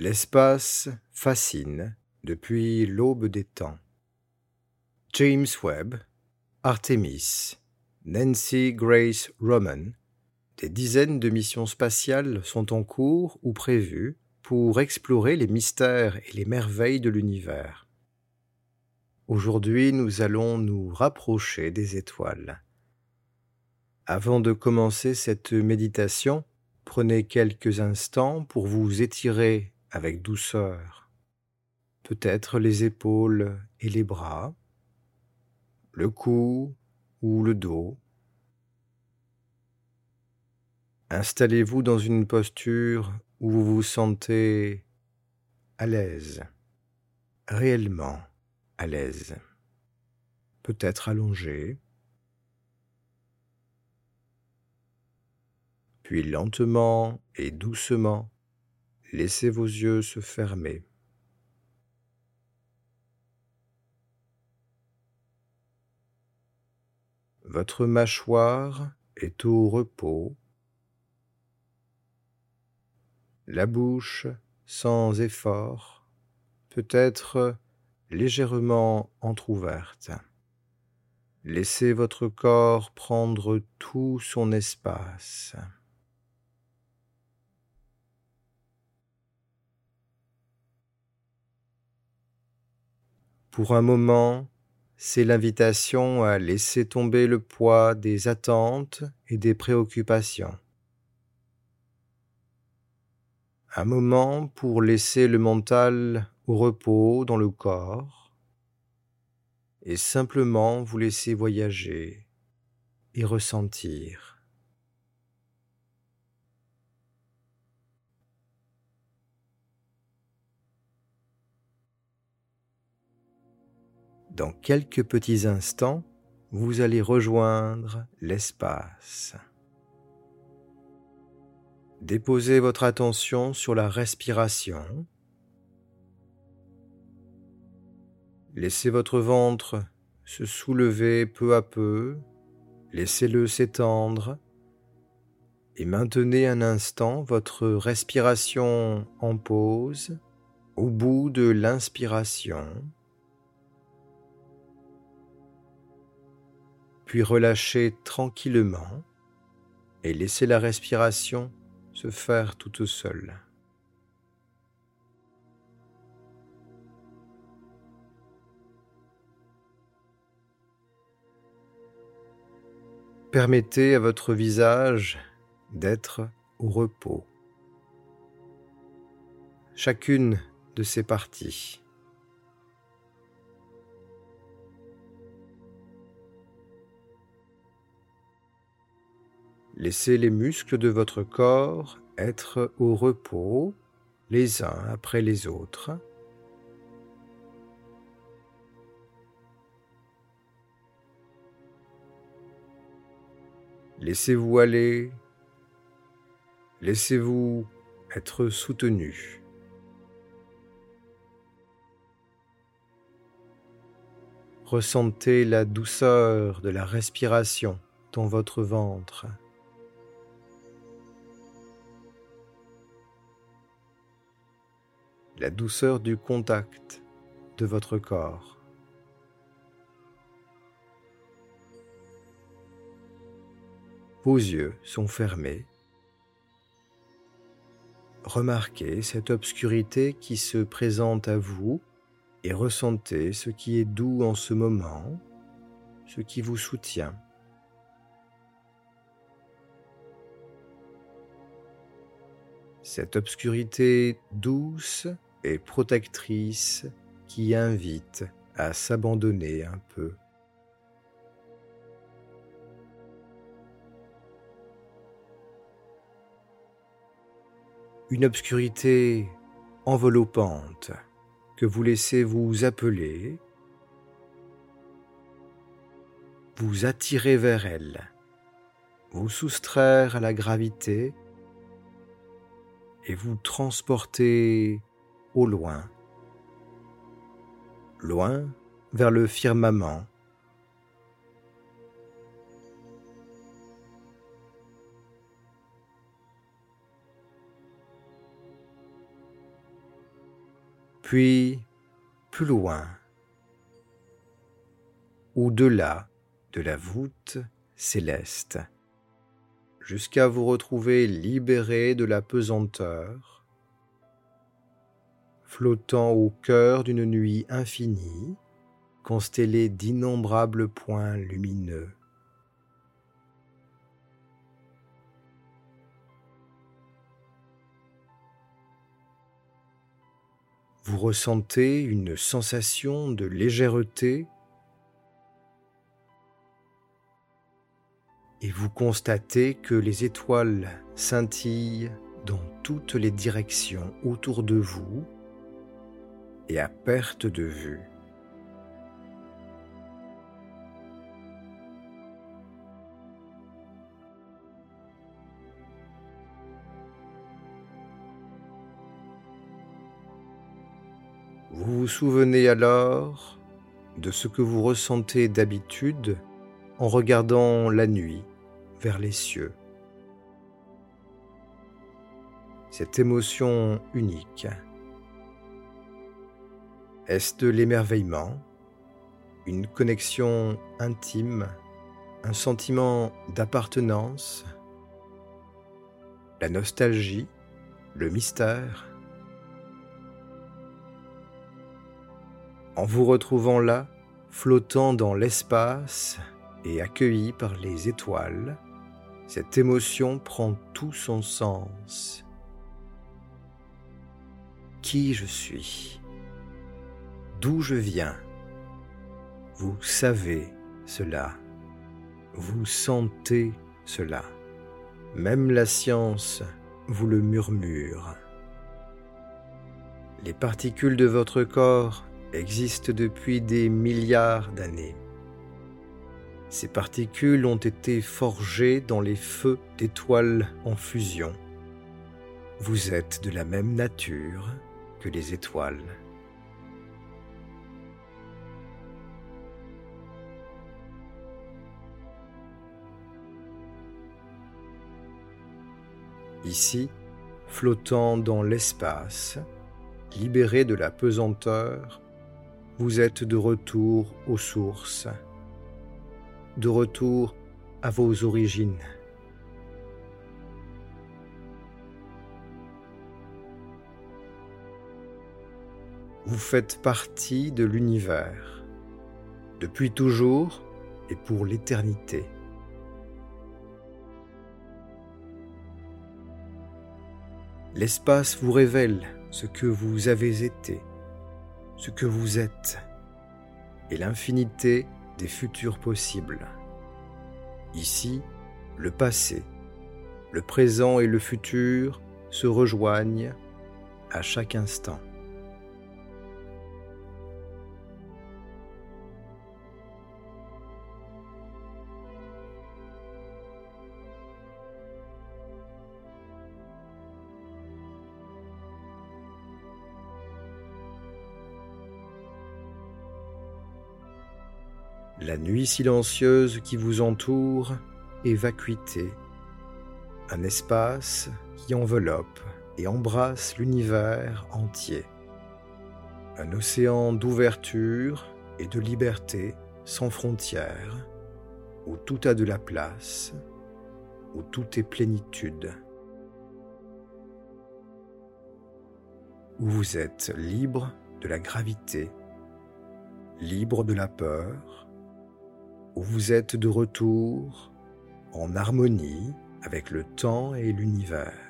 L'espace fascine depuis l'aube des temps. James Webb, Artemis, Nancy Grace Roman, des dizaines de missions spatiales sont en cours ou prévues pour explorer les mystères et les merveilles de l'univers. Aujourd'hui, nous allons nous rapprocher des étoiles. Avant de commencer cette méditation, prenez quelques instants pour vous étirer avec douceur, peut-être les épaules et les bras, le cou ou le dos. Installez-vous dans une posture où vous vous sentez à l'aise, réellement à l'aise, peut-être allongé. Puis lentement et doucement, laissez vos yeux se fermer. Votre mâchoire est au repos, la bouche sans effort, peut-être légèrement entr'ouverte. Laissez votre corps prendre tout son espace. Pour un moment, c'est l'invitation à laisser tomber le poids des attentes et des préoccupations. Un moment pour laisser le mental au repos dans le corps et simplement vous laisser voyager et ressentir. Dans quelques petits instants, vous allez rejoindre l'espace. Déposez votre attention sur la respiration. Laissez votre ventre se soulever peu à peu, laissez-le s'étendre et maintenez un instant votre respiration en pause au bout de l'inspiration puis relâchez tranquillement et laissez la respiration se faire toute seule. Permettez à votre visage d'être au repos. Chacune de ces parties Laissez les muscles de votre corps être au repos les uns après les autres. Laissez-vous aller, laissez-vous être soutenu. Ressentez la douceur de la respiration dans votre ventre. La douceur du contact de votre corps. Vos yeux sont fermés. Remarquez cette obscurité qui se présente à vous et ressentez ce qui est doux en ce moment, ce qui vous soutient. Cette obscurité douce et protectrice qui invite à s'abandonner un peu. Une obscurité enveloppante que vous laissez vous appeler, vous attirer vers elle, vous soustraire à la gravité et vous transporter au loin, loin vers le firmament. puis plus loin, au-delà de la voûte céleste, jusqu'à vous retrouver libéré de la pesanteur, flottant au cœur d'une nuit infinie, constellée d'innombrables points lumineux. Vous ressentez une sensation de légèreté et vous constatez que les étoiles scintillent dans toutes les directions autour de vous et à perte de vue. Vous vous souvenez alors de ce que vous ressentez d'habitude en regardant la nuit vers les cieux. Cette émotion unique, est-ce de l'émerveillement, une connexion intime, un sentiment d'appartenance, la nostalgie, le mystère? En vous retrouvant là, flottant dans l'espace et accueilli par les étoiles, cette émotion prend tout son sens. Qui je suis? D'où je viens Vous savez cela. Vous sentez cela. Même la science vous le murmure. Les particules de votre corps existent depuis des milliards d'années. Ces particules ont été forgées dans les feux d'étoiles en fusion. Vous êtes de la même nature que les étoiles. Ici, flottant dans l'espace, libéré de la pesanteur vous êtes de retour aux sources, de retour à vos origines. Vous faites partie de l'univers, depuis toujours et pour l'éternité. L'espace vous révèle ce que vous avez été ce que vous êtes et l'infinité des futurs possibles. Ici, le passé, le présent et le futur se rejoignent à chaque instant. La nuit silencieuse qui vous entoure est vacuité, un espace qui enveloppe et embrasse l'univers entier, un océan d'ouverture et de liberté sans frontières, où tout a de la place, où tout est plénitude, où vous êtes libre de la gravité, libre de la peur, où vous êtes de retour en harmonie avec le temps et l'univers.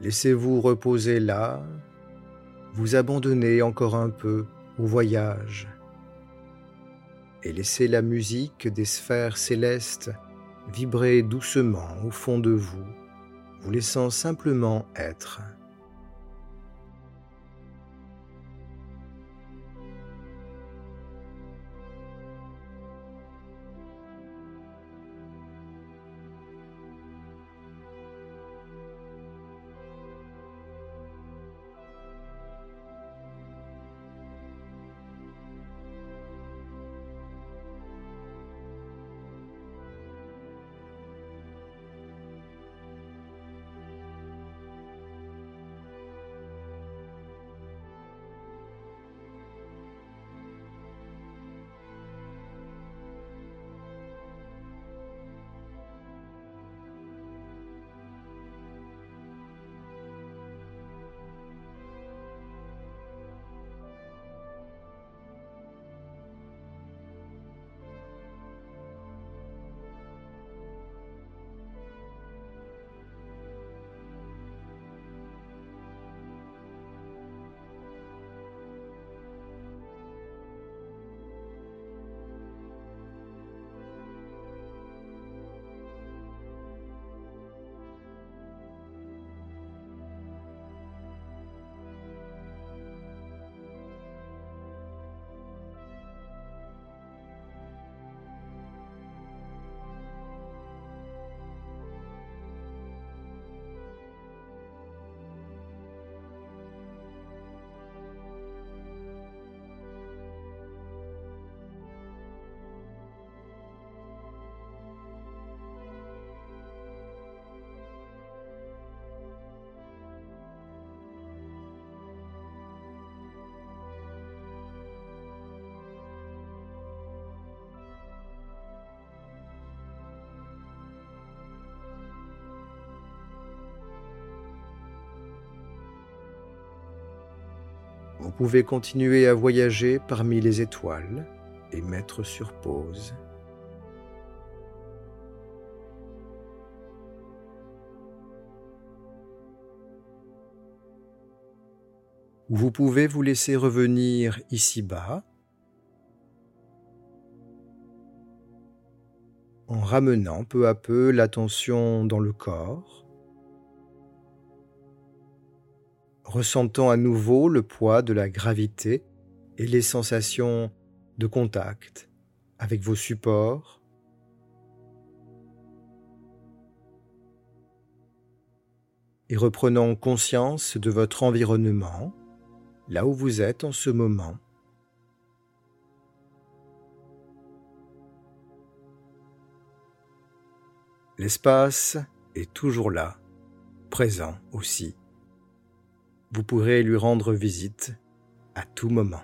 Laissez-vous reposer là, vous abandonnez encore un peu au voyage et laissez la musique des sphères célestes vibrer doucement au fond de vous, vous laissant simplement être. Vous pouvez continuer à voyager parmi les étoiles et mettre sur pause. Vous pouvez vous laisser revenir ici-bas en ramenant peu à peu l'attention dans le corps ressentant à nouveau le poids de la gravité et les sensations de contact avec vos supports. Et reprenant conscience de votre environnement, là où vous êtes en ce moment. L'espace est toujours là, présent aussi vous pourrez lui rendre visite à tout moment.